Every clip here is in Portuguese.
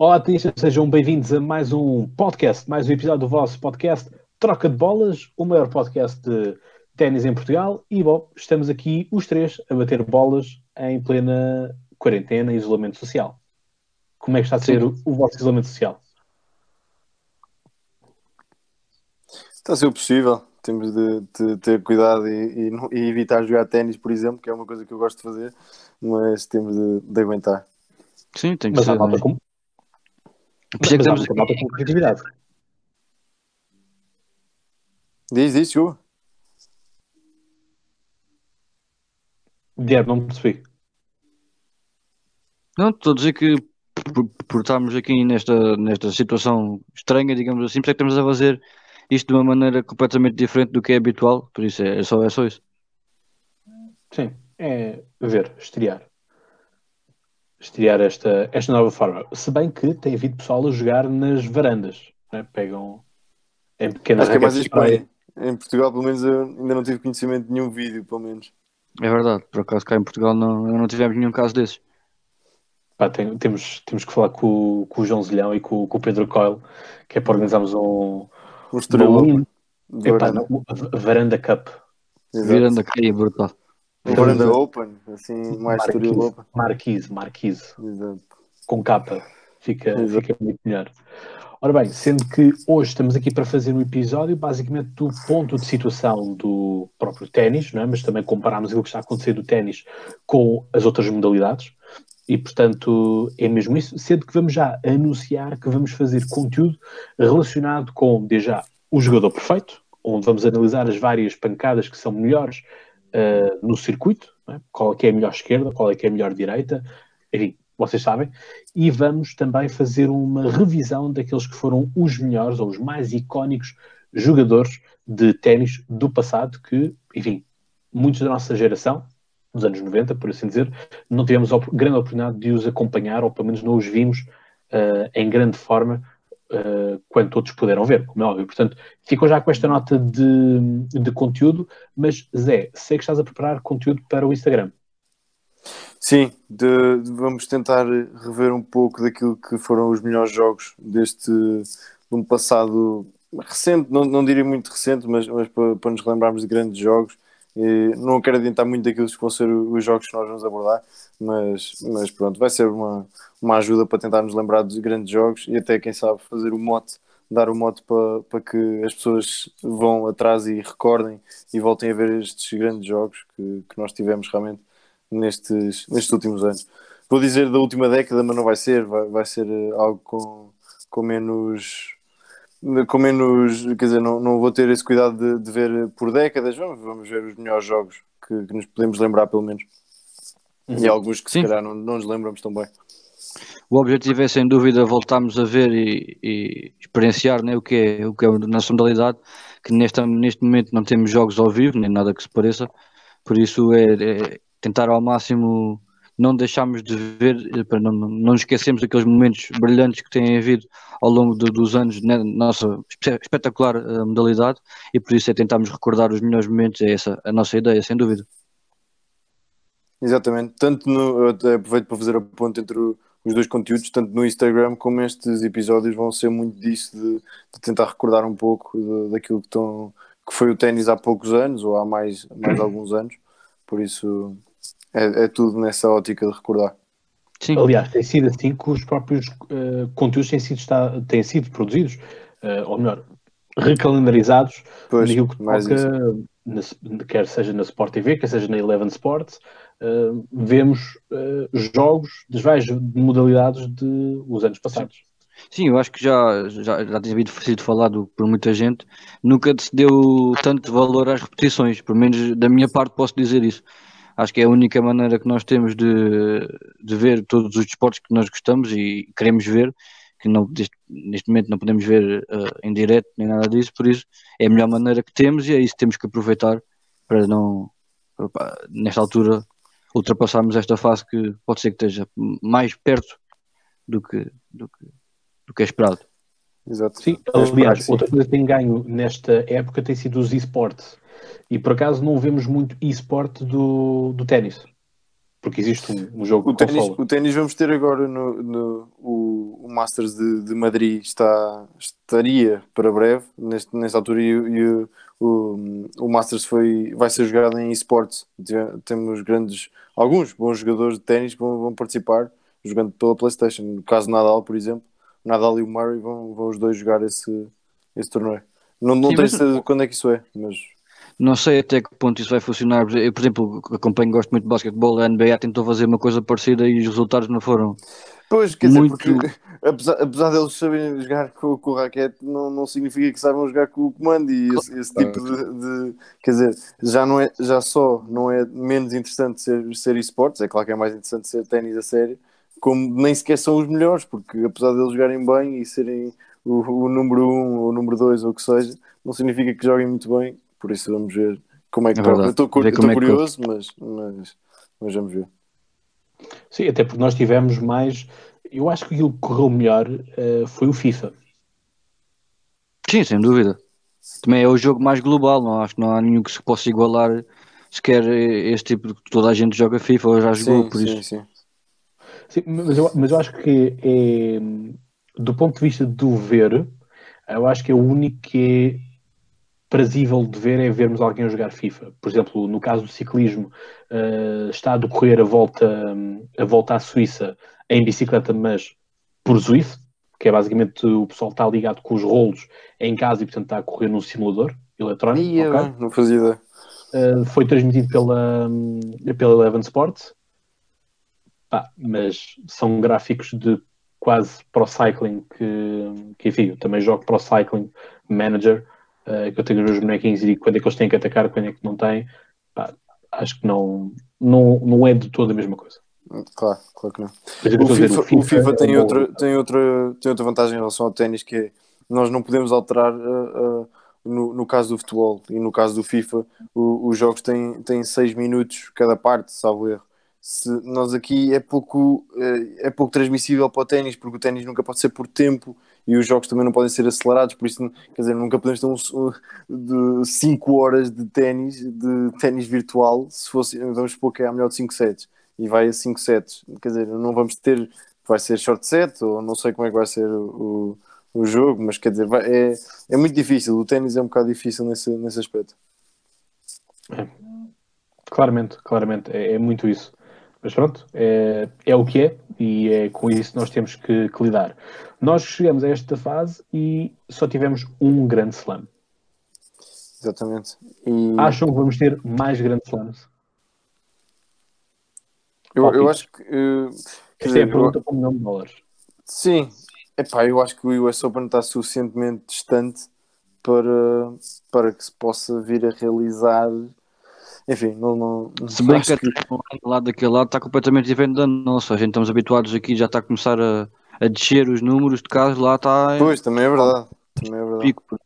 Olá, tenistas, sejam bem-vindos a mais um podcast, mais um episódio do vosso podcast Troca de Bolas, o maior podcast de ténis em Portugal. E, bom, estamos aqui os três a bater bolas em plena quarentena e isolamento social. Como é que está a ser o, o vosso isolamento social? Está a ser o possível. Temos de, de ter cuidado e, e, e evitar jogar ténis, por exemplo, que é uma coisa que eu gosto de fazer, mas temos de, de aguentar. Sim, tem que Mas ser. há malta né? com, É mas temos muita malta com criatividade. Diz, diz, Ju. Diego, não percebi. Não, estou a dizer que por, por estarmos aqui nesta, nesta situação estranha, digamos assim, por é que estamos a fazer isto de uma maneira completamente diferente do que é habitual, por isso é, é só, é só isso. Sim, é ver, estrear. Estrear esta, esta nova forma. Se bem que tem havido pessoal a jogar nas varandas. né? Pegam em pequenas Acho que é mais em. Espanha. Portugal, pelo menos, eu ainda não tive conhecimento de nenhum vídeo, pelo menos. É verdade, por acaso cá em Portugal não, não tivemos nenhum caso desses. Pá, tem- temos, temos que falar com, o- com o João Zilhão e com, com o Pedro Coyle, que é para organizarmos um. Um um- de epá, varanda. a Varanda Cup. Brutal. Varanda open, assim, mais Estoril Marquise, open. Marquise, Marquise, Exato. com capa. Fica, Exato. fica muito melhor. Ora bem, sendo que hoje estamos aqui para fazer um episódio basicamente do ponto de situação do próprio ténis, é? mas também compararmos aquilo que está a acontecer do ténis com as outras modalidades. E, portanto, é mesmo isso. Sendo que vamos já anunciar que vamos fazer conteúdo relacionado com, desde já, o jogador perfeito, onde vamos analisar as várias pancadas que são melhores uh, no circuito, é? qual é que é a melhor esquerda, qual é que é a melhor direita, enfim, vocês sabem. E vamos também fazer uma revisão daqueles que foram os melhores ou os mais icónicos jogadores de ténis do passado, que, enfim, muitos da nossa geração, dos anos 90, por assim dizer, não tivemos a grande oportunidade de os acompanhar, ou pelo menos não os vimos uh, em grande forma uh, quando todos puderam ver, como é óbvio. Portanto, ficam já com esta nota de, de conteúdo, mas Zé, sei que estás a preparar conteúdo para o Instagram. Sim, de- de- vamos tentar rever um pouco daquilo que foram os melhores jogos deste de um passado recente, não, não diria muito recente, mas, mas para, para nos lembrarmos de grandes jogos. Não quero adiantar muito daquilo que vão ser os jogos que nós vamos abordar, mas, mas pronto, vai ser uma, uma ajuda para tentar nos lembrar dos grandes jogos e até, quem sabe, fazer o mote, dar o mote para, para que as pessoas vão atrás e recordem e voltem a ver estes grandes jogos que, que nós tivemos realmente nestes, nestes últimos anos. Vou dizer da última década, mas não vai ser, vai, vai ser eh, algo com, com menos. Com menos, quer dizer, não, não vou ter esse cuidado de, de ver por décadas, vamos, vamos ver os melhores jogos que, que nos podemos lembrar, pelo menos. E alguns que Sim. se calhar não, não nos lembramos tão bem. O objetivo é sem dúvida voltarmos a ver e, e experienciar né, o, que é, o que é a nossa modalidade, que neste, neste momento não temos jogos ao vivo, nem nada que se pareça, por isso é, é tentar ao máximo não deixarmos de ver, eh, para não, não esquecermos daqueles momentos brilhantes que têm havido ao longo do- dos anos na nossa espe- espetacular eh, modalidade e por isso é tentarmos recordar os melhores momentos, é essa a nossa ideia, sem dúvida. Exatamente, tanto no, aproveito para fazer a ponte entre o- os dois conteúdos, tanto no Instagram como estes episódios vão ser muito disso de, de tentar recordar um pouco de- daquilo que, estão, que foi o ténis há poucos anos ou há mais, mais alguns anos, por isso é, é tudo nessa ótica de recordar. Sim, Aliás, tem sido assim que os próprios eh, conteúdos têm sido, está- têm sido produzidos, eh, ou melhor, recalendarizados Pois, naquilo que mais toca, na- quer seja na Sport TV, quer seja na Eleven Sports, eh, vemos jogos das várias modalidades de os anos passados. Sim, eu acho que já, já, já tem havido- sido falado por muita gente, nunca se deu tanto valor às repetições, pelo menos da minha parte posso dizer isso. Acho que é a única maneira que nós temos de, de ver todos os desportos que nós gostamos e queremos ver, que não, deste- neste momento não podemos ver eh, em direto nem nada disso, por isso é a melhor maneira que temos e é isso que temos que aproveitar para não, para, nesta altura, ultrapassarmos esta fase que pode ser que esteja mais perto do que, do que, do que é esperado. Exato. Sim, aliás, outra coisa que tem ganho nesta época tem sido os esportes. E por acaso não vemos muito e-sport do, do ténis. Porque existe um, um jogo O de ténis, o ténis vamos ter agora no, no- o, o Masters de, de Madrid está, estaria para breve, neste, nesta altura, e, e o, o Masters foi, vai ser jogado em esportes. Temos grandes, alguns bons jogadores de ténis que vão, vão, participar jogando pela PlayStation. No caso Nadal, por exemplo, Nadal e o Murray vão, vão os dois jogar esse, esse torneio. Não, não Sim, tenho certeza quando é que isso é, mas. Não sei até que ponto isso vai funcionar. Eu, por exemplo, acompanho, gosto muito de basquetebol. A NBA tentou fazer uma coisa parecida e os resultados não foram. Pois, quer muito... dizer, porque apesar, apesar deles saberem jogar com, com o raquete, não, não significa que saibam jogar com o comando e esse, esse tipo de, de, Quer dizer, já, não é, já só não é menos interessante ser, ser esportes, é claro que é mais interessante ser ténis a sério, como nem sequer são os melhores, porque apesar deles jogarem bem e serem o, o número 1 um, ou o número 2 ou o que seja, não significa que joguem muito bem, por isso vamos ver como é que é Eu estou é curioso, mas, mas, mas vamos ver. Sim, até porque nós tivemos mais. Eu acho que aquilo que correu melhor uh, foi o FIFA. Sim, sem dúvida. Também é o jogo mais global, não acho que não há nenhum que se possa igualar sequer este tipo de toda a gente joga FIFA ou já jogou, sim, por sim, isso. Sim. sim mas, eu, mas eu acho que é, do ponto de vista do ver, eu acho que é o único que é prazível de ver é vermos alguém a jogar FIFA. Por exemplo, no caso do ciclismo, uh, está a decorrer a volta, a volta à Suíça em bicicleta, mas por Zwift, que é basicamente o pessoal está ligado com os rolos em casa e portanto está a correr num simulador eletrónico. Ia, okay? Não fazia ideia. Uh, foi transmitido pela, pela Eleven Sports, Pá, mas são gráficos de quase pro cycling que, que enfim, eu também jogo pro cycling manager uh, que eu tenho os meus bonequinhos e quando é que eles têm que atacar, quando é que não têm, pá, acho que não, não, não é de toda a mesma coisa. Claro, claro que não. O FIFA, o FIFA, o FIFA, tem, é outra, tem, outra, tem outra vantagem em relação ao ténis que é nós não podemos alterar uh, uh, no, no caso do futebol e no caso do FIFA o, os jogos têm, têm seis minutos cada parte, salvo erro se nós aqui é pouco, eh, é pouco transmissível para o ténis, porque o ténis nunca pode ser por tempo e os jogos também não podem ser acelerados, por isso, quer dizer, nunca podemos ter um, de 5 horas de ténis, de ténis virtual, se fosse, vamos supor que é a melhor de 5 sets e vai a 5 sets, quer dizer, não vamos ter, vai ser short set ou não sei como é que vai ser o, o, o jogo, mas quer dizer, vai, é, é muito difícil, o ténis é um bocado difícil nesse, nesse aspecto. É. Claramente, claramente, é, é muito isso. Mas pronto, é, é o que é e é com isso que nós temos que, que, lidar. Nós chegamos a esta fase e só tivemos um grande slam. Exatamente. E... Acham que vamos ter mais grandes slams? Eu, eu acho que. Uh, Esta é a pergunta para um milhão de dólares. Sim, Epá, eu acho que o US Open está suficientemente distante para, para que se possa vir a realizar enfim, não. não Se bem que, que... lado daquele lado está completamente diferente da nossa. A gente estamos habituados aqui, já está a começar a, a descer os números de casos, lá está. Pois, também é verdade. Também é verdade. Pico.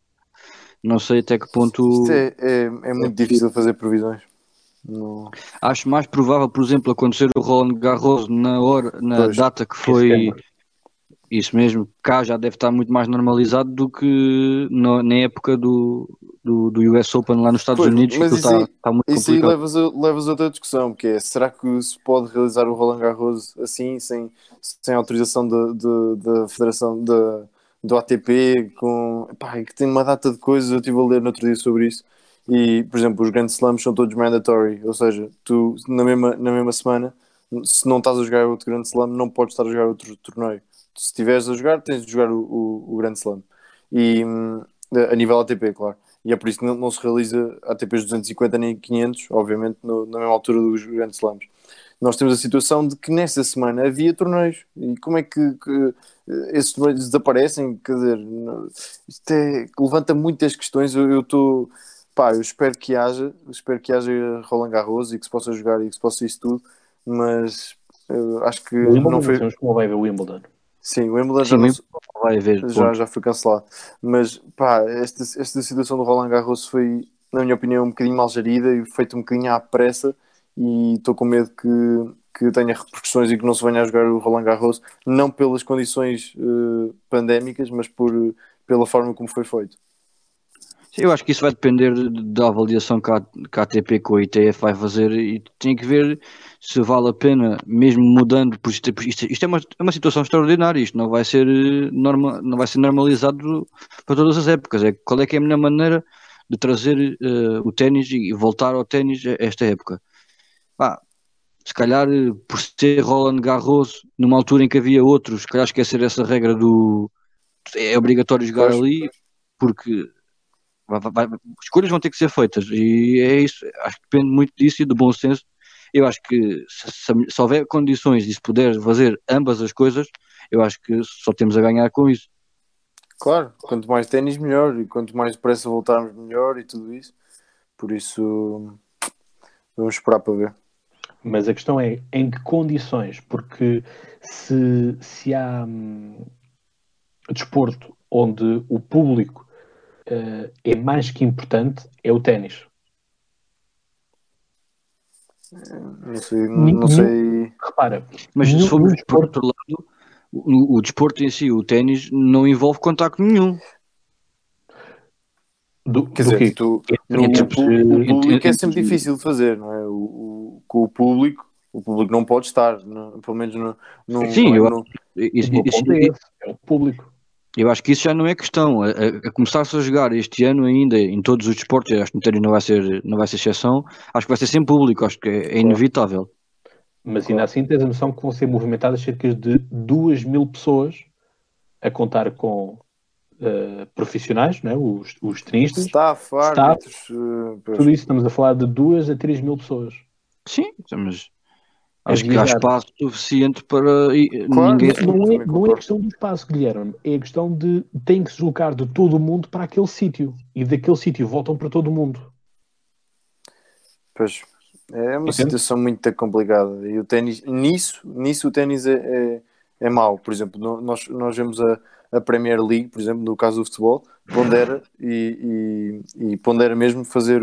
Não sei até que ponto. É, é, é, muito é difícil fazer previsões. Não... Acho mais provável, por exemplo, acontecer o Roland Garros na, hora, na pois, data que foi isso mesmo, cá já deve estar muito mais normalizado do que no, na época do, do, do, US Open lá nos Estados pois, Unidos, mas que está, aí, está muito isso complicado. aí levas, a, levas a outra discussão, que é, será que se pode realizar o Roland Garros assim, sem, sem autorização da Federação da, do ATP, com, pá, que tem uma data de coisas, eu estive a ler no outro dia sobre isso, e, por exemplo, os grandes slams são todos mandatory, ou seja, tu na mesma, na mesma semana, se não estás a jogar outro grande slam, não podes estar a jogar outro torneio se estiveres a jogar, tens de jogar o, o, o Grand Slam. E hum, a nível ATP, claro. E é por isso que não, não se realiza ATPs 250 nem 500, obviamente, no, na mesma altura dos Grand Slams. Nós temos a situação de que nesta semana havia torneios. E como é que, que esses torneios desaparecem? Quer dizer, isto é, levanta muitas questões. Eu estou. Pá, eu espero que haja, espero que haja Roland Garros e que se possa jogar e que se possa isso tudo, mas acho que não foi. Como vai ver o Wimbledon? Sim, o Wimbledon já, não, vai haver, já, já foi cancelado. Mas pá, esta, esta situação do Roland Garros foi, na minha opinião, um bocadinho mal gerida e feita um bocadinho à pressa. E estou com medo que, que tenha repercussões e que não se venha a jogar o Roland Garros, não pelas condições uh, pandémicas, mas por, pela forma como foi feito. Eu acho que isso vai depender da avaliação que a, que a ATP com a ITF vai fazer e tem que ver se vale a pena, mesmo mudando, por isto, isto, isto é, uma, é uma situação extraordinária, isto não vai ser norma, não vai ser normalizado para todas as épocas. É, qual é que é a melhor maneira de trazer uh, o ténis e voltar ao ténis esta época? Ah, se calhar por ser Roland Garros, numa altura em que havia outros, se calhar esquecer essa regra do é obrigatório jogar pois. ali, porque vai, vai, escolhas vão ter que ser feitas e é isso, acho que depende muito disso e do bom senso. Eu acho que se, se, houver condições e se puder fazer ambas as coisas, eu acho que só temos a ganhar com isso. Claro, quanto mais ténis melhor e quanto mais depressa voltarmos melhor e tudo isso. Por isso vamos esperar para ver. Mas a questão é em que condições? Porque se, se há hum, desporto onde o público uh, é mais que importante, é o ténis. Não sei, não sei. Repara, mas se formos por outro lado, o, o, desporto em si, o ténis, não envolve contacto nenhum. Do, Quer do dizer, tu, no, o, público é sempre difícil de fazer, não é? O, o, com o público, o público não pode estar, não, pelo menos no, no Sim, é eu, no, isso, isso, isso, é o público. Eu acho que isso já não é questão. A, a começar-se a jogar este ano ainda em todos os desportos, acho que o ténis não vai ser, não vai ser exceção, acho que vai ser sem público, acho que é, é inevitável. Mas ainda assim tens a noção que vão ser movimentadas cerca de 2 mil pessoas a contar com uh, profissionais, né? os, os tenistas, staff, árbitros, uh, tudo isso estamos a falar de 2 a 3 mil pessoas. Sim, mas Acho que há espaço suficiente para claro, ninguém. Não é, não é questão do espaço, Guilherme, é questão de tem que se deslocar de todo o mundo para aquele sítio e daquele sítio voltam para todo o mundo. Pois é uma Entende? situação muito complicada e o ténis, nisso, nisso o ténis é, é, é mau. Por exemplo, nós, nós vemos a, a Premier League, por exemplo, no caso do futebol, pondera e, e, e pondera mesmo fazer,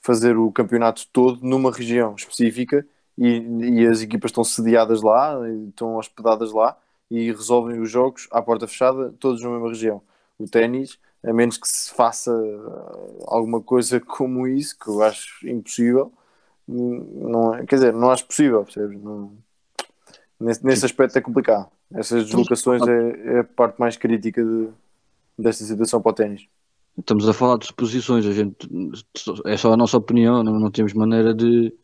fazer o campeonato todo numa região específica e, e as equipas estão sediadas lá, estão hospedadas lá e resolvem os jogos à porta fechada, todos na mesma região. O ténis, a menos que se faça alguma coisa como isso, que eu acho impossível, não é, quer dizer, não acho possível, percebes? Não, nesse, nesse aspecto é complicado. Essas deslocações é, é a parte mais crítica de, desta situação para o ténis. Estamos a falar de suposições, a gente é só a nossa opinião, não, não temos maneira de,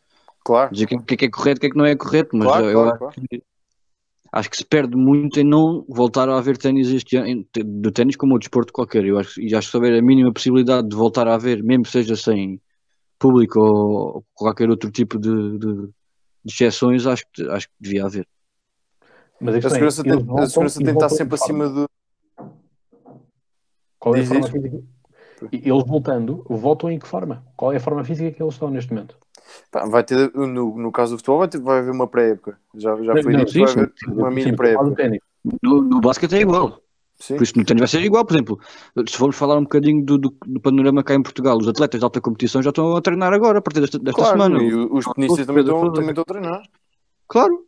Claro. Dizer o que, é que é correto, o que é que não é correto, mas claro, eu claro, acho, que, acho, que, se perde muito em não voltar a haver ténis este ano, do ténis como o desporto qualquer. Eu acho, e acho que se houver a mínima possibilidade de voltar a haver, mesmo seja sem público ou qualquer outro tipo de, de, de exceções, acho que, acho que devia haver. Mas a, a segurança, tem, a segurança tem que estar sempre acima do. Qual é a forma física? Eles voltando, voltam em que forma? Qual é a forma física que eles estão neste momento? Vai ter, no, no caso do futebol, vai, ter, vai haver uma pré-época. Já, já foi não, dito, sim, vai haver sim, uma mini pré-época. No, no basquete é igual. Sim. Por isso no ténis vai ser igual, por exemplo, se formos falar um bocadinho do, do, do, panorama cá em Portugal, os atletas de alta competição já estão a treinar agora, a partir desta, desta claro, semana. E os tenistas também, estão, também estão a treinar. Claro.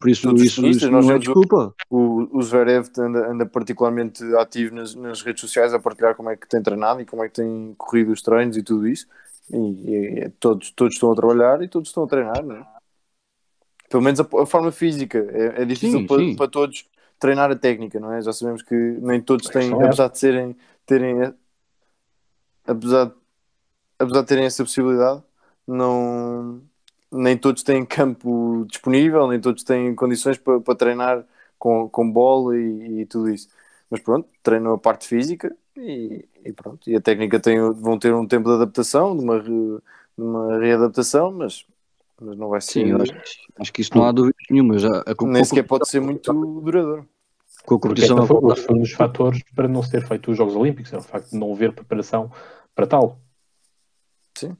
Por isso, isso, isso não é desculpa. O, o Zverev anda, anda particularmente ativo nas, nas redes sociais a partilhar como é que tem treinado e como é que tem corrido os treinos e tudo isso. E, e, todos, todos estão a trabalhar e todos estão a treinar, não é? Pelo menos a, a forma física. É, é difícil sim, para, sim. para, todos treinar a técnica, não é? Já sabemos que nem todos têm, é. apesar de serem, terem, apesar, de, apesar de terem essa possibilidade, não, nem todos têm campo disponível, nem todos têm condições para, para treinar com, com bola e, e tudo isso. Mas pronto, treinam a parte física e, e pronto. E a técnica tem, vão ter um tempo de adaptação, de uma, de uma readaptação, mas, mas não vai ser. Sim, acho, acho, que isso não há dúvida nenhuma. Já, a, Nem sequer pode ser muito duradouro. Com a competição foi, foi um dos fatores para não ser feito os Jogos Olímpicos, é o facto de não haver preparação para tal. Sim.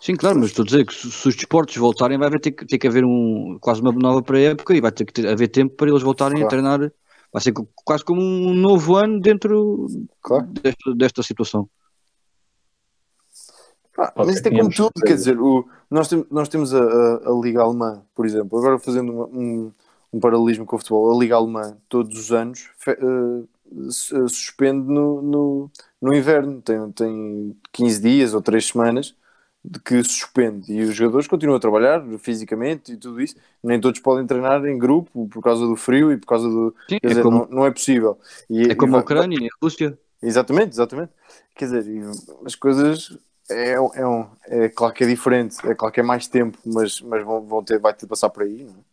Sim, claro, mas estou a dizer que se, se os desportos voltarem, vai ter que, ter que haver um, quase uma nova pré-época e vai ter que ter, haver tempo para eles voltarem claro. a treinar vai ser quase como um novo ano dentro claro. desta, desta situação. Ah, mas isto é como tudo, quer dizer, o, nós, tem, nós temos a, a, a, Liga Alemã, por exemplo, agora fazendo um, um, paralelismo com o futebol, a Liga Alemã, todos os anos, fe, uh, suspende no, no, no inverno, tem, tem 15 dias ou 3 semanas de que suspende e os jogadores continuam a trabalhar fisicamente e tudo isso. Nem todos podem treinar em grupo por causa do frio e por causa do. Sim, quer é dizer, como... não, não, é possível. E, é como a Ucrânia e a Rússia. Exatamente, exatamente. Quer dizer, as coisas é, é, um, é claro que é diferente, é claro que é mais tempo, mas, mas vão, vão ter, vai ter de passar por aí, não é?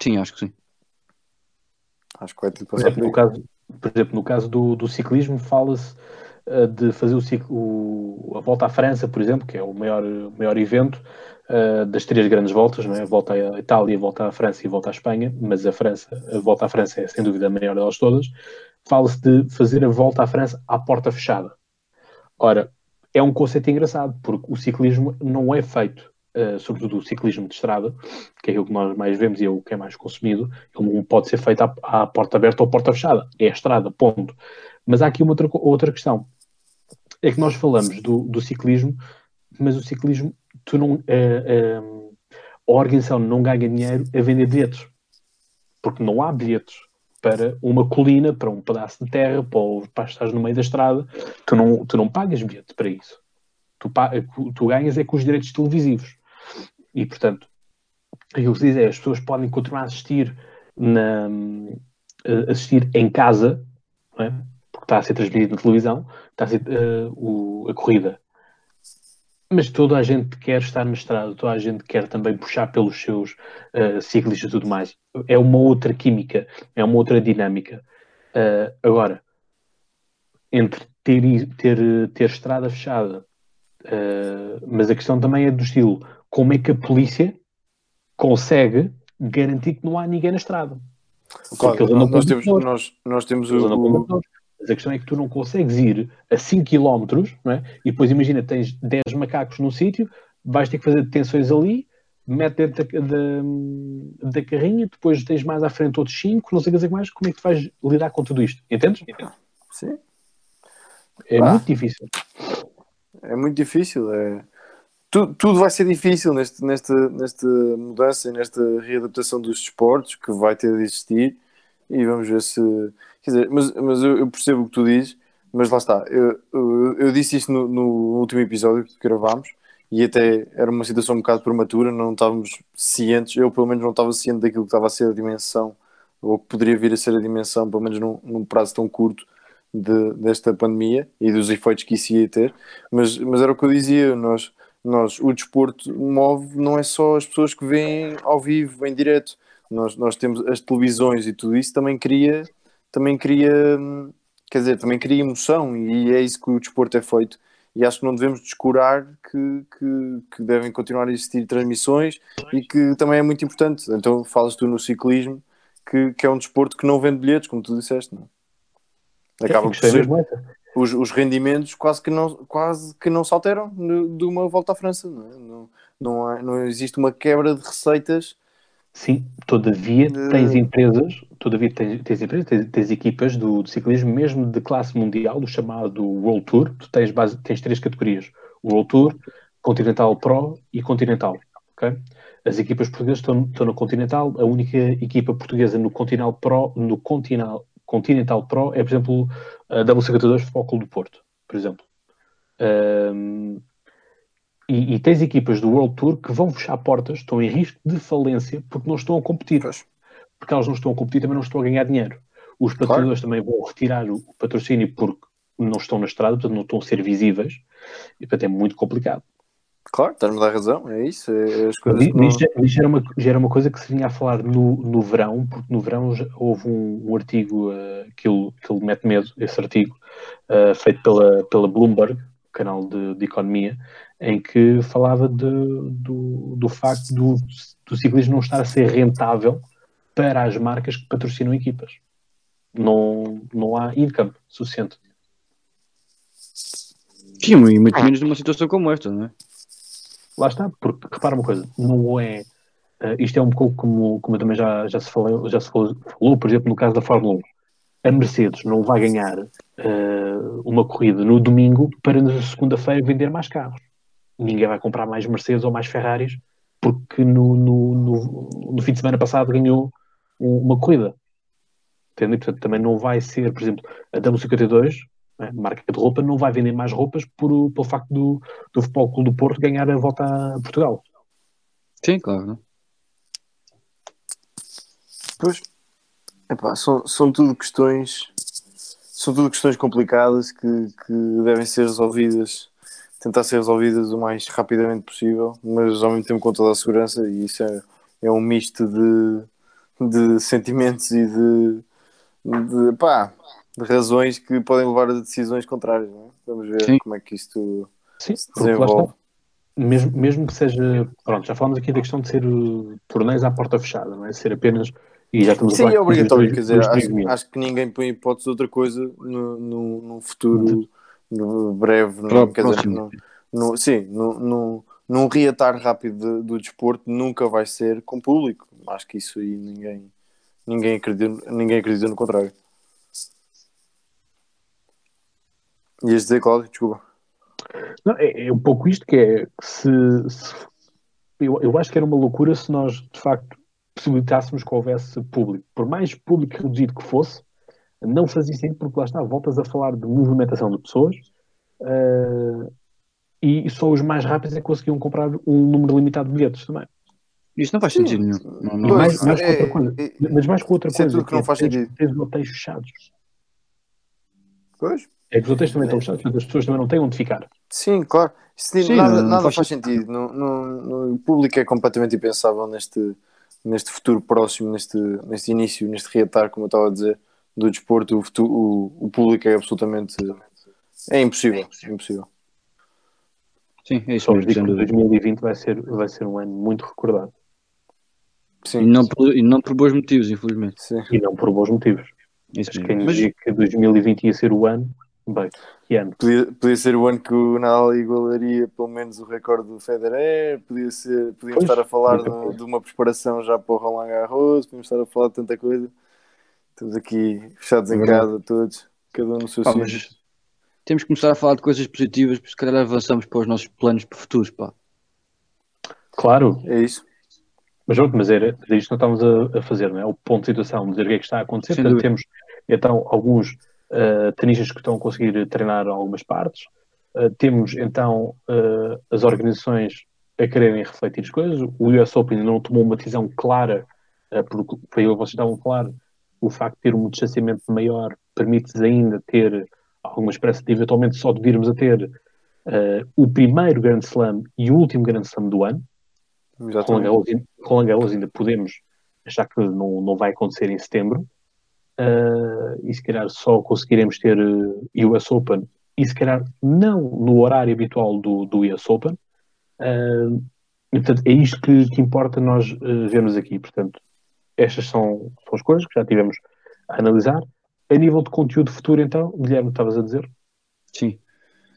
Sim, acho que sim. Acho que vai ter de passar por, exemplo, por aí. No caso, por exemplo, no caso do, do ciclismo, fala-se de fazer o, ciclo, o, a volta à França, por exemplo, que é o maior, maior evento uh, das três grandes voltas, não é? volta à Itália, volta à França e volta à Espanha, mas a França, a volta à França é sem dúvida a maior delas todas. Fala-se de fazer a volta à França à porta fechada. Ora, é um conceito engraçado, porque o ciclismo não é feito, uh, sobretudo o ciclismo de estrada, que é aquilo que nós mais vemos e é o que é mais consumido, ele não pode ser feito à, à porta aberta ou porta fechada, é a estrada, ponto. Mas há aqui uma outra, outra questão, é que nós falamos do, do ciclismo, mas o ciclismo, tu não, uh, uh, a organização não ganha dinheiro a vender bilhetes, porque não há bilhetes para uma colina, para um pedaço de terra, para, para estás no meio da estrada, tu não, tu não pagas bilhete para isso. Tu, tu ganhas é com os direitos televisivos. E, portanto, aquilo que se diz é as pessoas podem continuar a assistir, na, assistir em casa, é? Está a ser transmitido na televisão, está a, ser, uh, o, a corrida mas toda a gente quer estar na estrada, toda a gente quer também puxar pelos seus uh, ciclistas e tudo mais. É uma outra química, é uma outra dinâmica. Uh, agora, entre ter, ter, ter estrada fechada, mas a questão também é do estilo: como é que a polícia consegue garantir que não há ninguém na estrada? Claro, nós, temos, nós, nós temos o, mas a questão é que tu não consegues ir a 5 km, não é? E depois imagina, tens 10 macacos num sítio, vais ter que fazer detenções ali, mete dentro da, da, da, carrinha, depois tens mais à frente outros 5, não sei o que mais, como é que tu vais lidar com tudo isto? Entendes? Sim. É ah. muito difícil. É muito difícil. É... Tudo, tudo vai ser difícil neste, nesta, nesta mudança e nesta readaptação dos desportos que vai ter de existir e vamos ver se. Quer dizer, mas, mas eu, eu percebo o que tu dizes, mas lá está. Eu, eu, eu disse isto no, no, último episódio que gravámos e até era uma situação um bocado prematura, não estávamos cientes, eu pelo menos não estava ciente daquilo que estava a ser a dimensão, ou que poderia vir a ser a dimensão, pelo menos num, num prazo tão curto. De, desta pandemia e dos efeitos que isso ia ter, mas, mas era o que eu dizia, nós, nós, o desporto move não é só as pessoas que vêm ao vivo, em direto, nós, nós temos as televisões e tudo isso também cria, também cria, quer dizer, também cria emoção e é isso que o desporto é feito. E acho que não devemos descurar que, que, que devem continuar a existir transmissões e que também é muito importante. Então, falas tu no ciclismo, que, que é um desporto que não vende bilhetes, como tu disseste, não é? Acaba por ser, os, os rendimentos quase que não, quase que não se alteram de uma volta à França. Não, é? não, não, há, não existe uma quebra de receitas Sim, todavia tens empresas, todavia tens, tens empresas, tens, tens equipas do, do, ciclismo mesmo de classe mundial, do chamado World Tour, tu tens, base, tens três categorias, World Tour, Continental Pro e Continental, ok? As equipas portuguesas estão, estão no Continental, a única equipa portuguesa no Continental Pro, no Continental, Continental Pro é, por exemplo, a W52 Futebol Clube do Porto, por exemplo. Um, e, e, tens equipas do World Tour que vão fechar portas, estão em risco de falência porque não estão a competir. Pois. Porque elas não estão a competir, também não estão a ganhar dinheiro. Os patrocinadores claro. também vão retirar o patrocínio porque não estão na estrada, portanto não estão a ser visíveis. E portanto é muito complicado. Claro, estás-me a dar razão, é isso. É, as coisas não... Isto, já, era uma, já era uma coisa que se vinha a falar no, no verão, porque no verão houve um, um artigo uh, que, ele, que ele mete medo, esse artigo, uh, feito pela, pela Bloomberg, canal de, de economia, em que falava de, do, do facto do, do ciclismo não estar a ser rentável para as marcas que patrocinam equipas. Não, não há income suficiente. Sim, e muito menos numa situação como esta, não é? Lá está, porque repara uma coisa, não é. Uh, isto é um pouco como, como também já, já se, falou, já se falou, falou, por exemplo, no caso da Fórmula 1. A Mercedes não vai ganhar uh, uma corrida no domingo para na segunda-feira vender mais carros ninguém vai comprar mais Mercedes ou mais Ferraris porque no, no, no, no fim de semana passado ganhou uma corrida. Entende? Portanto, também não vai ser, por exemplo, a W52, né, marca de roupa, não vai vender mais roupas por, pelo facto do, do Futebol Clube do Porto ganhar a volta a Portugal. Sim, claro. Não? Pois, epá, são, são tudo questões são tudo questões complicadas que, que devem ser resolvidas tentar ser resolvidas o mais rapidamente possível, mas ao mesmo tempo com toda a segurança, e isso é, é um misto de, de sentimentos e de, de, pá, de razões que podem levar a decisões contrárias. É? Vamos ver Sim. como é que isto Sim, se desenvolve. Mesmo, mesmo que seja. Pronto, já falamos aqui da questão de ser torneios à porta fechada, não é? Ser apenas. E já estamos Sim, a é obrigatório, quer dizer, acho, acho, que ninguém põe hipótese de outra coisa no futuro no breve, no, quer dizer, no, no, sim, no, no, num reatar rápido de, do desporto nunca vai ser com público. Acho que isso aí ninguém, ninguém, acredita, ninguém acredita no contrário. Ias dizer, Cláudio? Desculpa. Não, é, é, um pouco isto que é se, se, eu, eu acho que era uma loucura se nós de facto possibilitássemos que houvesse público, por mais público reduzido que fosse, não fazia sentido porque lá está, voltas a falar de movimentação de pessoas uh, e só os mais rápidos é que conseguiam comprar um número limitado de bilhetes também. Isto não faz sentido nenhum. Não, não, mais, mais é, outra coisa, é, mas mais com outra coisa. que não faz sentido. Tens os hotéis fechados. Pois. É que os hotéis também estão fechados, portanto as pessoas também não têm onde ficar. Sim, claro. Isso Sim, nada, não, nada faz, faz sentido. No, no, no, público é completamente impensável neste, neste futuro próximo, neste, neste início, neste reatar, como eu estava a dizer do desporto, o, o, o público é absolutamente. É impossível. É impossível. Sim, é isso mesmo. 2020 vai ser, vai ser um ano muito recordado. Sim. E, não por, e não por bons motivos, infelizmente. Sim. E não por bons motivos. Isso Acho que quem Mas... dizia que 2020 ia ser o ano, bem, que ano? Podia, podia ser o ano que o Nadal igualaria pelo menos o recorde do Federer, podia ser, podíamos pois, estar a falar de, de, uma preparação já para o Roland Garros, podíamos estar a falar de tanta coisa. Estamos aqui fechados em casa todos, cada um no seu sítio. Temos que começar a falar de coisas positivas, porque se calhar avançamos para os nossos planos para futuros, pá. Claro. É isso. Mas, mas era, isto não estamos a, a, fazer, não é? O ponto de situação, dizer o que é que está a acontecer. Portanto, temos então alguns uh, tenistas que estão a conseguir treinar algumas partes. Uh, temos então uh, as organizações a quererem refletir as coisas. O US Open não tomou uma decisão clara, uh, porque foi o que vocês estavam claro, o facto de ter um distanciamento maior permite-nos ainda ter alguma espécie de eventualmente só de virmos a ter uh, o primeiro Grand Slam e o último Grand Slam do ano. Com Garros ainda podemos achar que não, não vai acontecer em setembro. Uh, e se calhar só conseguiremos ter uh, eh, US Open e se calhar não no horário habitual do, do US Open. Uh, e, portanto, é isto que, que importa nós uh, vermos aqui. Portanto, estas são, são as coisas que já tivemos a analisar. A nível de conteúdo futuro, então, Guilherme, estavas a dizer? Sim.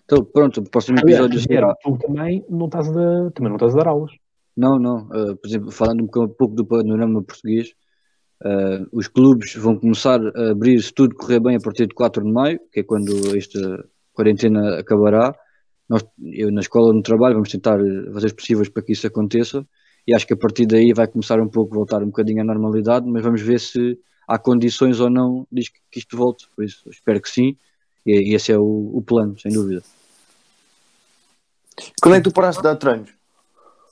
Então, pronto, o próximo episódio será. Tu também não estás a dar, também não estás a dar aulas. Não, não. Uh, por exemplo, falando um pouco do panorama português, uh, os clubes vão começar a abrir se tudo correr bem a partir de 4 de maio, que é quando esta quarentena acabará. Nós, eu na escola, no trabalho, vamos tentar fazer os possíveis para que isso aconteça e acho que a partir daí vai começar um pouco a voltar um bocadinho à normalidade, mas vamos ver se há condições ou não diz que isto volte, por isso espero que sim, e esse é o, o plano, sem dúvida. Quando é que tu paraste de dar treinos?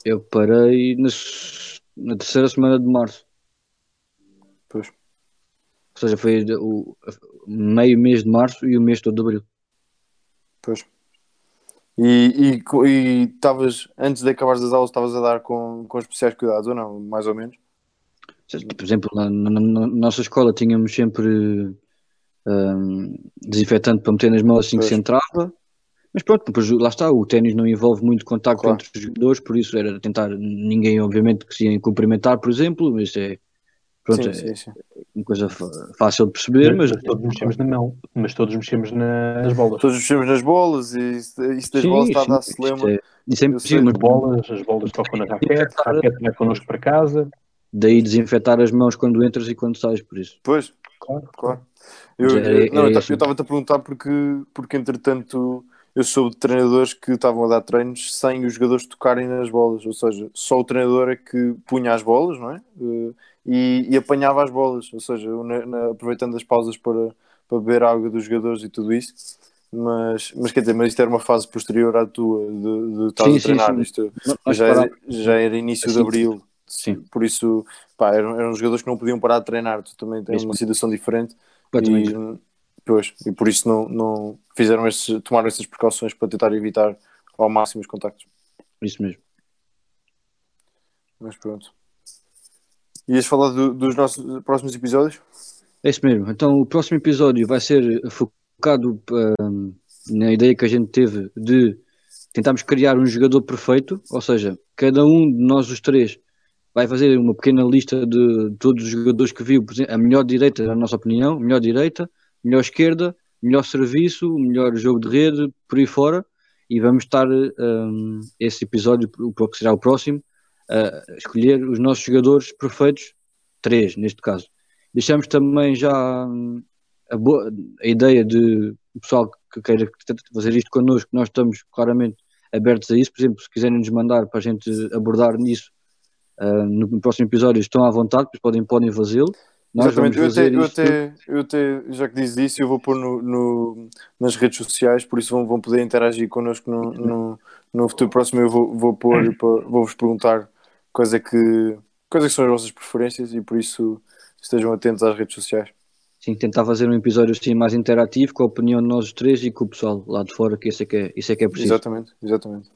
Eu parei nas, na terceira semana de março. Pois. Ou seja, foi o meio mês de março e o mês todo de abril. Pois. E estavas, antes de acabar as aulas, estavas a dar com, com especiais cuidados ou não? Mais ou menos? Por exemplo, na, na, na nossa escola tínhamos sempre um, desinfetante para meter nas mãos assim pois. que se entrava. Mas pronto, depois lá está, o ténis não envolve muito contacto claro. entre os jogadores, por isso era tentar ninguém, obviamente, que se ia cumprimentar, por exemplo, mas é, pronto, sim, é sim, sim. uma coisa fácil de perceber, mas, mas todos mexemos na mão, mas todos mexemos nas bolas. Todos mexemos nas bolas e isso, isso das bolas está a dar se lembra. É, isso é impossível. As bolas, as bolas tocam na raquete, a raquete vai connosco para casa. Daí desinfetar as mãos quando entras e quando sais, por isso. Pois, claro, claro. Eu, é, não, é estava-te a perguntar porque, porque entretanto eu soube de treinadores que estavam a dar treinos sem os jogadores tocarem nas bolas, ou seja, só o treinador é que punha as bolas, não é? E, e apanhava as bolas, ou seja, na, na, aproveitando as pausas para, para beber água dos jogadores e tudo isso. Mas, mas quer dizer, mas isto era uma fase posterior à tua de, de estar a treinar. Sim. Isto já, era, já era início assim, de abril, sim. por isso pá, eram, eram jogadores que não podiam parar de treinar. Tu também tens uma situação diferente. E, pois, e por isso não, não fizeram estes, tomaram essas precauções para tentar evitar ao máximo os contactos. Isso mesmo. Mas pronto. Ias falar do, dos nossos próximos episódios? É isso mesmo. Então o próximo episódio vai ser focado um, na ideia que a gente teve de tentarmos criar um jogador perfeito, ou seja, cada um de nós os três vai fazer uma pequena lista de todos os jogadores que viu, a melhor direita, na nossa opinião, melhor direita, melhor esquerda, melhor serviço, melhor jogo de rede, por aí fora, e vamos estar um, esse episódio, o que será o próximo, escolher os nossos jogadores perfeitos, três neste caso. Deixamos também já hum, a, boa, a ideia de o pessoal que queira fazer isto connosco, nós estamos claramente abertos a isso. Por exemplo, se quiserem nos mandar para a gente abordar nisso uh, no próximo episódio, estão à vontade, pois podem, podem fazê-lo. Nós Exatamente, eu até, eu, até, eu até, já que diz isso, eu vou pôr no, no, nas redes sociais, por isso vão, vão poder interagir connosco no, no, no futuro próximo. Eu vou, vou pôr, vou-vos perguntar quais é que, quais é que são as vossas preferências e por isso estejam atentos às redes sociais. Sim, tentar fazer um episódio assim mais interativo com a opinião de nós três e com o pessoal lá de fora, que isso é que é, isso é, que é preciso. Exatamente, exatamente.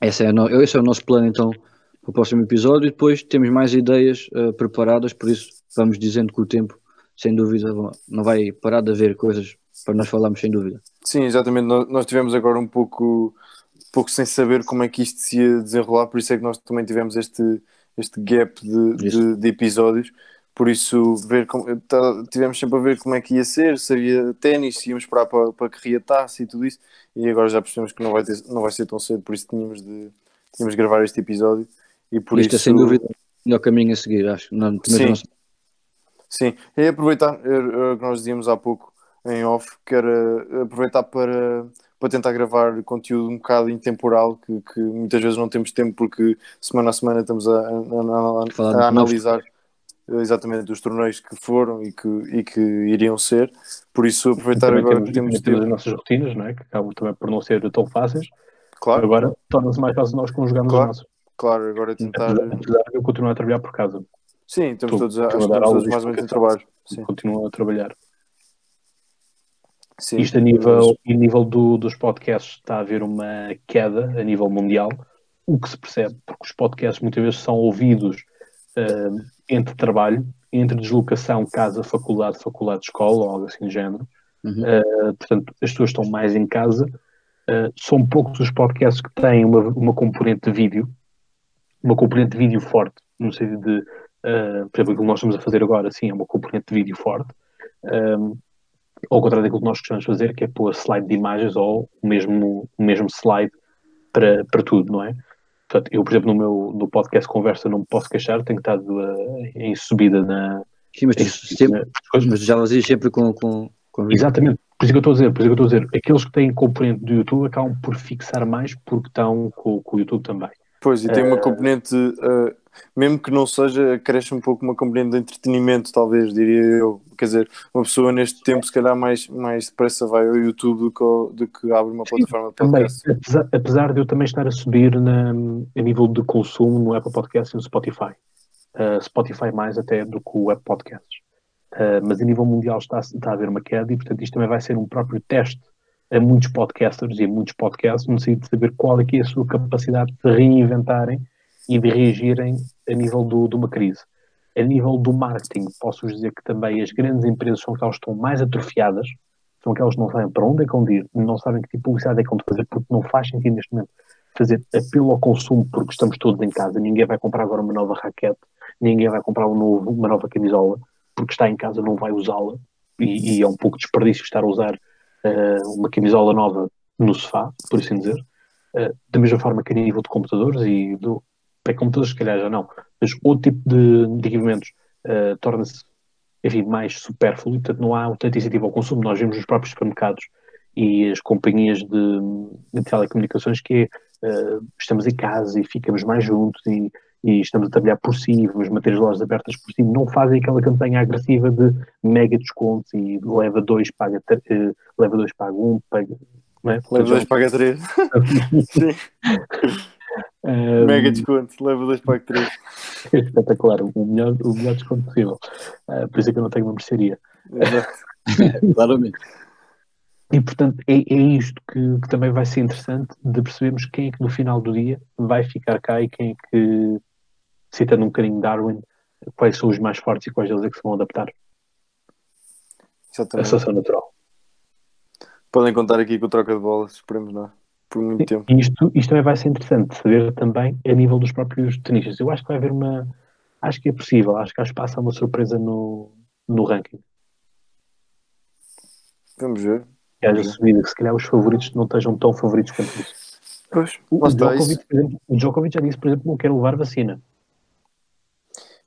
Esse é, no, esse é o nosso plano então para o próximo episódio e depois temos mais ideias uh, preparadas, por isso vamos dizendo que o tempo, sem dúvida, não vai parar de haver coisas para nós falarmos sem dúvida. Sim, exatamente. Nós, nós tivemos agora um pouco, pouco sem saber como é que isto se ia desenrolar, por isso é que nós também tivemos este, este gap de, de, de episódios por isso ver como, tá, tivemos sempre a ver como é que ia ser, se havia ténis, se íamos esperar para, para que reatasse e tudo isso, e agora já percebemos que não vai, ter, não vai ser tão cedo, por isso tínhamos de, tínhamos de gravar este episódio. E por Isto isso... é sem dúvida o melhor caminho a seguir, acho. Não, Sim. Sim, e aproveitar, que nós dizíamos há pouco em off, que era aproveitar para, para tentar gravar conteúdo um bocado intemporal, que, que muitas vezes não temos tempo porque semana a semana estamos a, a, a, a analisar exatamente dos torneios que foram e que, e que iriam ser, por isso aproveitar agora temos, temos, temos as nossas rotinas, não é? que acabam também por não ser tão fáceis, claro. agora torna-se mais fácil nós conjugarmos claro. as nossas. Claro, agora tentar. Apesar de eu continuar a trabalhar por casa. Sim, estamos tu, todos, que estamos todos mais ou menos em trabalho. Sim. Continuam a trabalhar. Sim. Isto a nível, a nível do, dos podcasts está a haver uma queda a nível mundial, o que se percebe, porque os podcasts muitas vezes são ouvidos uh, entre trabalho, entre deslocação, casa, faculdade, faculdade, escola, ou algo assim do género. Uhum. Uh, portanto, as pessoas estão mais em casa. Uh, são poucos os podcasts que têm uma, uma componente de vídeo, uma componente de vídeo forte, no sentido de, por exemplo, aquilo que nós estamos a fazer agora, sim, é uma componente de vídeo forte. Um, ao contrário daquilo que nós costumamos fazer, que é pôr slide de imagens ou o mesmo, o mesmo slide para, para tudo, não é? Portanto, eu, por exemplo, no meu no podcast Conversa não me posso queixar, tenho estado uh, em subida na. Sim, mas, em, sempre, na, mas já sempre com, com, com. Exatamente, por isso que eu estou a dizer, por isso que eu estou a dizer, aqueles que têm componente do YouTube acabam por fixar mais porque estão com, com o YouTube também. Pois, e tem uma eh, componente, uh, mesmo que não seja, cresce um pouco uma componente de entretenimento, talvez, diria eu. Quer dizer, uma pessoa neste tempo, se calhar, mais, mais depressa vai ao YouTube do que, ao, do que abre uma plataforma de podcast. Também, apesar, apesar, de eu também estar a subir na, a nível de consumo no Apple Podcasts e no Spotify. Uh, Spotify mais até do que o Apple Podcasts. Uh, mas a nível mundial está, está a haver uma queda e, portanto, isto também vai ser um próprio teste a muitos podcasters e a muitos podcasts no sentido de saber qual é que é a sua capacidade de reinventarem e de reagirem a nível do, de uma crise. A nível do marketing, posso dizer que também as grandes empresas são aquelas que estão mais atrofiadas, são aquelas que não sabem para onde é que vão ir, não sabem que tipo de publicidade é que vão fazer, porque não faz sentido neste momento fazer apelo ao consumo, porque estamos todos em casa, ninguém vai comprar agora uma nova raquete, ninguém vai comprar um novo, uma nova camisola, porque está em casa não vai usá-la, e, e, é um pouco desperdício estar a usar uh, uma camisola nova no sofá, por assim dizer. Uh, da mesma forma que a nível de computadores e do. É computadores, se calhar já não, mas outro tipo de, de equipamentos uh, torna-se enfim, mais supérfluo e, portanto, não há tanto incentivo ao consumo. Nós vemos nos próprios supermercados e as companhias de, de telecomunicações que uh, estamos em casa e ficamos mais juntos e, e estamos a trabalhar por si, vamos manter as lojas abertas por si, não fazem aquela campanha agressiva de mega descontos e leva dois, paga, uh, leva dois, paga um, paga, é? Leva dois, paga três. Sim. Um, Mega desconto, leva dois, paga três. Espetacular, o melhor, o melhor desconto possível. Uh, por isso é que eu não tenho uma mercearia. Claramente. E portanto é, é isto que, que, também vai ser interessante de percebermos quem é que no final do dia vai ficar cá e quem é que, citando um bocadinho Darwin, quais são os mais fortes e quais deles é que se vão adaptar. Exatamente. A situação natural. Podem contar aqui com troca de bolas, esperemos não, por muito tempo. Isto, isto também vai ser interessante saber também a nível dos próprios tenistas. Eu acho que vai haver uma. Acho que é possível, acho que há espaço a uma surpresa no, no ranking. Vamos ver. Que haja subida, que se calhar os favoritos não estejam tão favoritos quanto isso. Pois, o, o, Djokovic, exemplo, o Djokovic já disse, por exemplo, não quer levar vacina.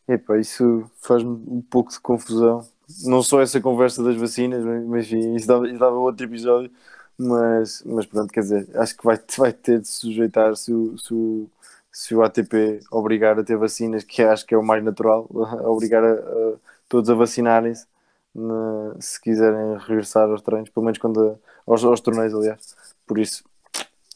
Epá, isso faz-me um pouco de confusão não só essa conversa das vacinas, mas enfim, isso dava, isso dava outro episódio. Mas, mas pronto, quer dizer, acho que vai, vai ter de sujeitar se o, se, o, se o ATP obrigar a ter vacinas, que acho que é o mais natural, a obrigar a, a todos a vacinarem-se se quiserem regressar aos treinos, pelo menos quando a, aos, aos torneios, aliás. Por isso,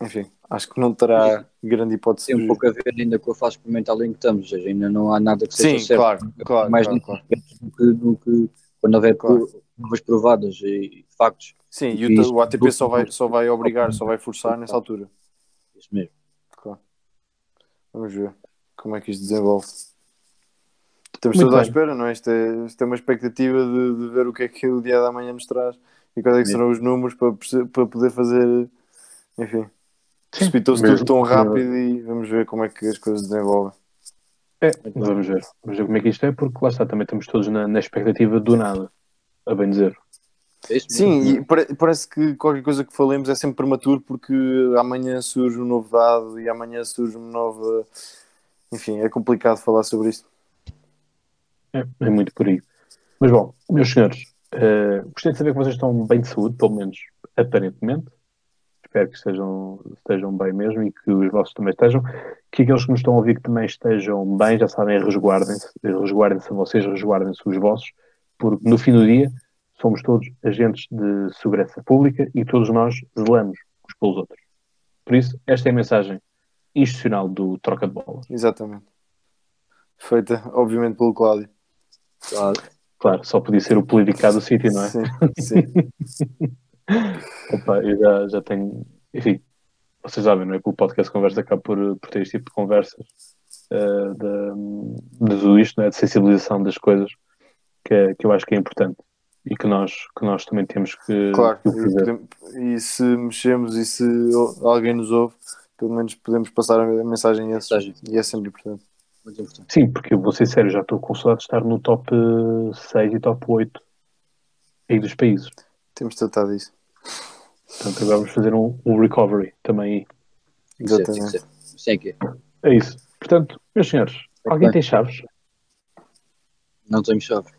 enfim, acho que não terá grande hipótese. Tem um pouco a ver ainda com a fase experimental em que estamos, ainda não há nada que seja Sim, certo. Claro, claro, mais claro, claro. Do, que, do que quando houver claro. Provas provadas e factos. Sim, e o, o ATP só vai, só vai obrigar, só vai forçar nessa altura. Isso mesmo. Claro. Vamos ver como é que isto desenvolve. Estamos todos à espera, não é? Isto, é? isto é uma expectativa de, de, ver o que é que o dia da manhã nos traz e quais é que serão os números para, para poder fazer. Enfim, precipitou-se tudo tão rápido e vamos ver como é que as coisas desenvolvem. É, vamos ver. Vamos ver como é que isto é, porque lá está, também estamos todos na, na expectativa do nada, a bem dizer. É Sim, e parece que qualquer coisa que falemos é sempre prematuro porque amanhã surge um novo dado e amanhã surge uma nova. Enfim, é complicado falar sobre isto. É, é muito por aí. Mas bom, meus senhores, uh, gostei de saber que vocês estão bem de saúde, pelo menos aparentemente espero que estejam, estejam bem mesmo e que os vossos também estejam. Que aqueles que nos estão a ouvir que também estejam bem, já sabem, resguardem-se, resguardem-se a vocês, resguardem-se os vossos, porque no fim do dia somos todos agentes de segurança pública e todos nós zelamos uns pelos outros. Por isso, esta é a mensagem institucional do Troca de Bola. Exatamente. Feita, obviamente, pelo Cláudio. Claro. Claro, só podia ser o politicado do sítio, não é? Sim, sim. Opa, eu já, já tenho. Enfim, vocês sabem, não é? Que o podcast Conversa acaba por, por ter este tipo de conversas uh, de, de tudo isto, não é? De sensibilização das coisas que, é, que eu acho que é importante e que nós, que nós também temos que, claro, que fazer. E, se mexemos e se alguém nos ouve, pelo menos podemos passar a mensagem a mensagem. e é sempre importante. Sim, porque eu vou ser sério, já estou com saudade de estar no top 6 e top 8 aí dos países. Temos tratado isso. Portanto, agora vamos fazer um, um recovery também. Exatamente. Sim, que é isso. Portanto, meus senhores, é alguém tem chaves? Não tenho chaves.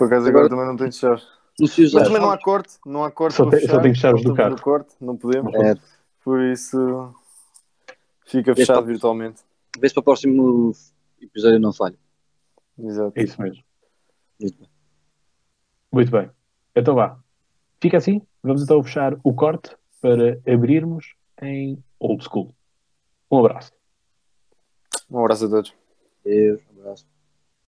Por acaso agora, agora também não tenho chaves. Mas também não há corte, não há corte. Só, tem, só tenho chaves do carro. Corte, não podemos. É. Por isso fica fechado virtualmente. Vê se para o próximo episódio não falha. Exato. É isso mesmo. Muito bem. Muito bem. Então vá. Fica assim. Vamos então fechar o corte para abrirmos em old school. Um abraço. Um abraço a todos. Deus, um abraço.